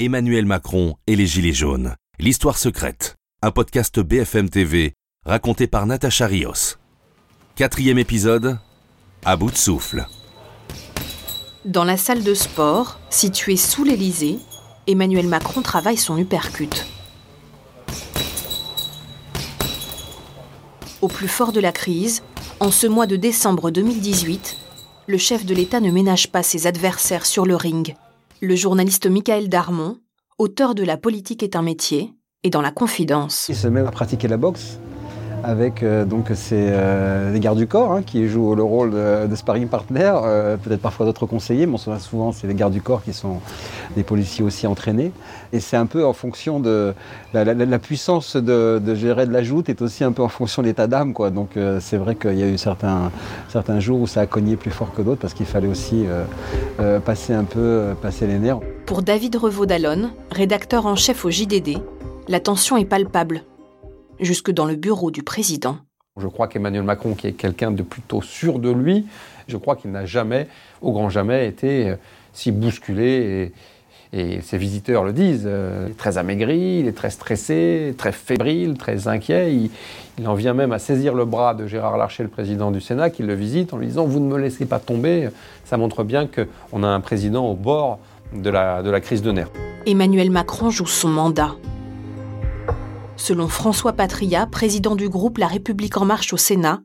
Emmanuel Macron et les Gilets jaunes. L'histoire secrète. Un podcast BFM TV raconté par Natacha Rios. Quatrième épisode. À bout de souffle. Dans la salle de sport, située sous l'Élysée, Emmanuel Macron travaille son uppercut. Au plus fort de la crise, en ce mois de décembre 2018, le chef de l'État ne ménage pas ses adversaires sur le ring. Le journaliste Michael Darmon, auteur de La politique est un métier, est dans la confidence. Il se met à pratiquer la boxe avec euh, donc ces euh, les gardes du corps hein, qui jouent le rôle de, sparring partner, euh, peut-être parfois d'autres conseillers, mais souvent c'est les gardes du corps qui sont des policiers aussi entraînés. Et c'est un peu en fonction de la, puissance de, gérer de la joute est aussi un peu en fonction de l'état d'âme. Donc c'est vrai qu'il y a eu certains, certains jours où ça a cogné plus fort que d'autres parce qu'il fallait aussi passer un peu, passer les nerfs. Pour David Revaud d'Allonne, rédacteur en chef au JDD, la tension est palpable jusque dans le bureau du président. Je crois qu'Emmanuel Macron, qui est quelqu'un de plutôt sûr de lui, je crois qu'il n'a jamais, au grand jamais, été euh, si bousculé. Et, ses visiteurs le disent. Euh, il est très amaigri, il est très stressé, très fébrile, très inquiet. Il, en vient même à saisir le bras de Gérard Larcher, le président du Sénat, qui le visite en lui disant Vous ne me laissez pas tomber. Ça montre bien qu'on a un président au bord de la, de la crise de nerfs. Emmanuel Macron joue son mandat. Selon François Patria, président du groupe La République en marche au Sénat,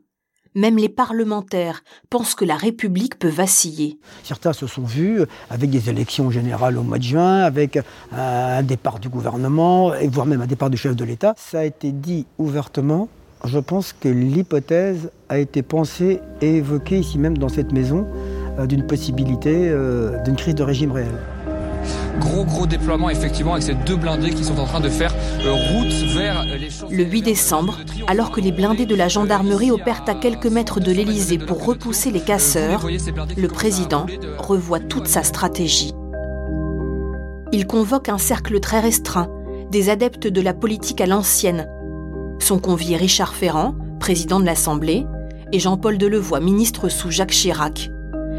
même les parlementaires pensent que la République peut vaciller. Certains se sont vus avec des élections générales au mois de juin, avec un départ du gouvernement, voire même un départ du chef de l'État. Ça a été dit ouvertement. Je pense que l'hypothèse a été pensée et évoquée ici même dans cette maison euh, d'une possibilité euh, d'une crise de régime réel. Gros gros déploiement effectivement avec ces deux blindés qui sont en train de faire euh, route vers les choses. Le 8 décembre, alors que les blindés de la gendarmerie opèrent à quelques mètres de l'Elysée pour repousser les casseurs, le président revoit toute sa stratégie. Il convoque un cercle très restreint, des adeptes de la politique à l'ancienne. Son convié Richard Ferrand, président de l'Assemblée, et Jean-Paul Delevoye, ministre sous Jacques Chirac.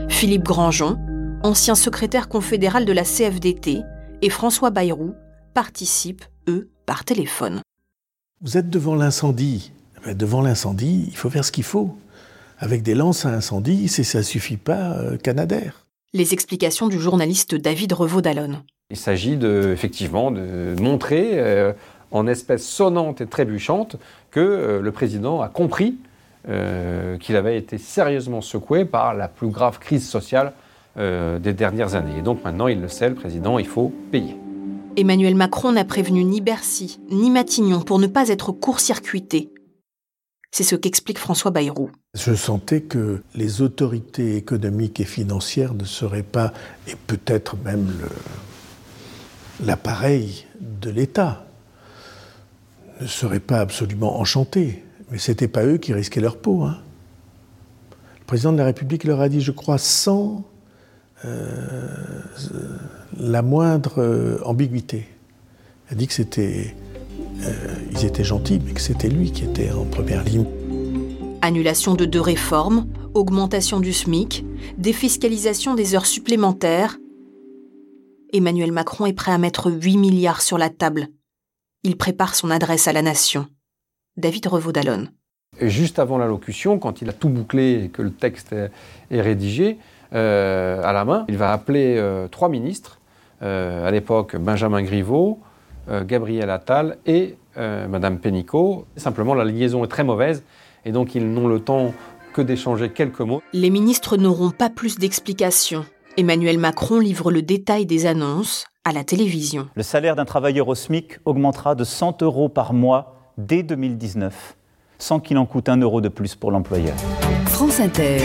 Philippe Grandjean, ancien secrétaire confédéral de la CFDT, et François Bayrou participent, eux, par téléphone. Vous êtes devant l'incendie. Eh devant l'incendie, il faut faire ce qu'il faut. Avec des lances à incendie, ça ne suffit pas euh, Canadair. Les explications du journaliste David Revaud d'Allonne. Il s'agit de, effectivement de montrer euh, en espèces sonnantes et trébuchantes que euh, le président a compris qu'il avait été sérieusement secoué par la plus grave crise sociale euh, des dernières années. Et donc maintenant, il le sait, le président, il faut payer. Emmanuel Macron n'a prévenu ni Bercy, ni Matignon pour ne pas être court-circuité. C'est ce qu'explique François Bayrou. Je sentais que les autorités économiques et financières ne seraient pas, et peut-être même l'appareil de l'État, ne seraient pas absolument enchantés. Mais ce n'était pas eux qui risquaient leur peau. Hein. Le président de la République leur a dit, je crois, sans euh, la moindre euh, ambiguïté. Elle dit que c'était, euh, ils étaient gentils, mais que c'était lui qui était en première ligne. Annulation de deux réformes, augmentation du SMIC, défiscalisation des heures supplémentaires. Emmanuel Macron est prêt à mettre 8 milliards sur la table. Il prépare son adresse à la nation. David Revaud d'Allonne. Juste avant l'allocution, quand il a tout bouclé et que le texte est rédigé, euh, à la main. Il va appeler euh, trois ministres, euh, à l'époque Benjamin Griveaux, Gabriel Attal et Madame Pénicaud. Simplement, la liaison est très mauvaise et donc ils n'ont le temps que d'échanger quelques mots. Les ministres n'auront pas plus d'explications. Emmanuel Macron livre le détail des annonces à la télévision. Le salaire d'un travailleur au SMIC augmentera de 100 euros par mois dès 2019, sans qu'il en coûte un euro de plus pour l'employeur. France Inter.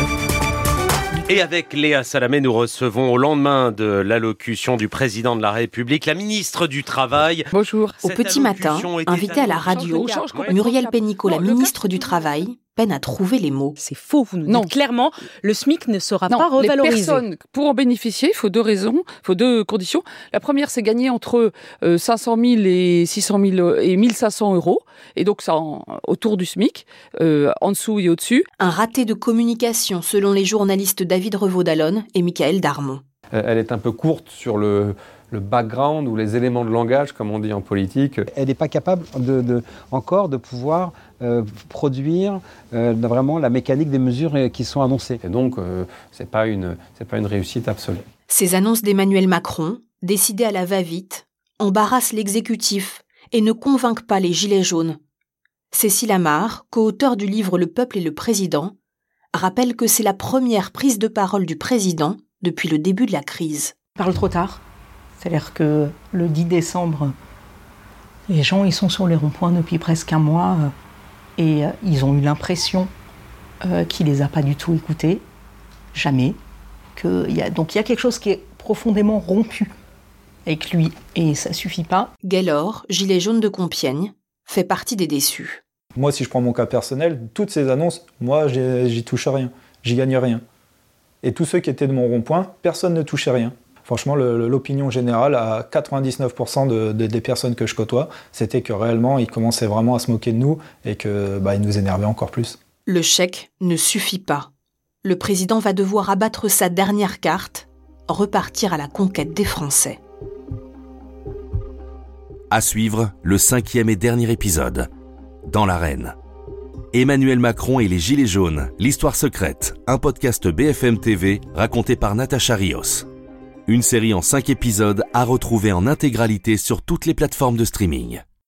Et avec Léa Salamé, nous recevons au lendemain de l'allocution du président de la République la ministre du Travail. Bonjour. Au petit matin, invité à la radio, Muriel Pénicaud, la ministre du Travail, peine à trouver les mots. C'est faux, vous nous non. dites clairement, le SMIC ne sera pas revalorisé. Les personnes, pour en bénéficier, il faut deux raisons, il faut deux conditions. La première, c'est gagner entre 500 euh, 000 et 600 000 euh, et 1500 euros, et donc ça autour du SMIC, euh, en dessous et au-dessus. Un raté de communication, selon les journalistes David Revaud d'Allonne et Michael Darmon. Elle est un peu courte sur le le background ou les éléments de langage, comme on dit en politique. Elle n'est pas capable de, encore de pouvoir euh, produire euh, vraiment la mécanique des mesures euh, qui sont annoncées. Et donc, ce n'est pas, une, pas une réussite absolue. Ces annonces d'Emmanuel Macron, décidées à la va-vite, embarrassent l'exécutif et ne convainquent pas les Gilets jaunes. Cécile Amar, co-auteur du livre Le peuple et le président, rappelle que c'est la première prise de parole du président depuis le début de la crise. parle trop tard. C'est-à-dire que le 10 décembre, les gens ils sont sur les ronds-points depuis presque un mois euh, et euh, ils ont eu l'impression euh, qu'il les a pas du tout écoutés, jamais. Que y a, donc il y a quelque chose qui est profondément rompu avec lui et ça suffit pas. Gaylor, gilet jaune de Compiègne, fait partie des déçus. Moi, si je prends mon cas personnel, toutes ces annonces, moi, j'y touche à rien, j'y gagne rien. Et tous ceux qui étaient de mon rond-point, personne ne touchait rien. Franchement, l'opinion générale, à 99% des personnes que je côtoie, c'était que réellement, ils commençaient vraiment à se moquer de nous et que bah, nous énervaient encore plus. Le chèque ne suffit pas. Le président va devoir abattre sa dernière carte, repartir à la conquête des Français. À suivre, le cinquième et dernier épisode, dans l'arène. Emmanuel Macron et les Gilets jaunes, l'histoire secrète, un podcast BFM TV raconté par Natacha Rios. Une série en 5 épisodes à retrouver en intégralité sur toutes les plateformes de streaming.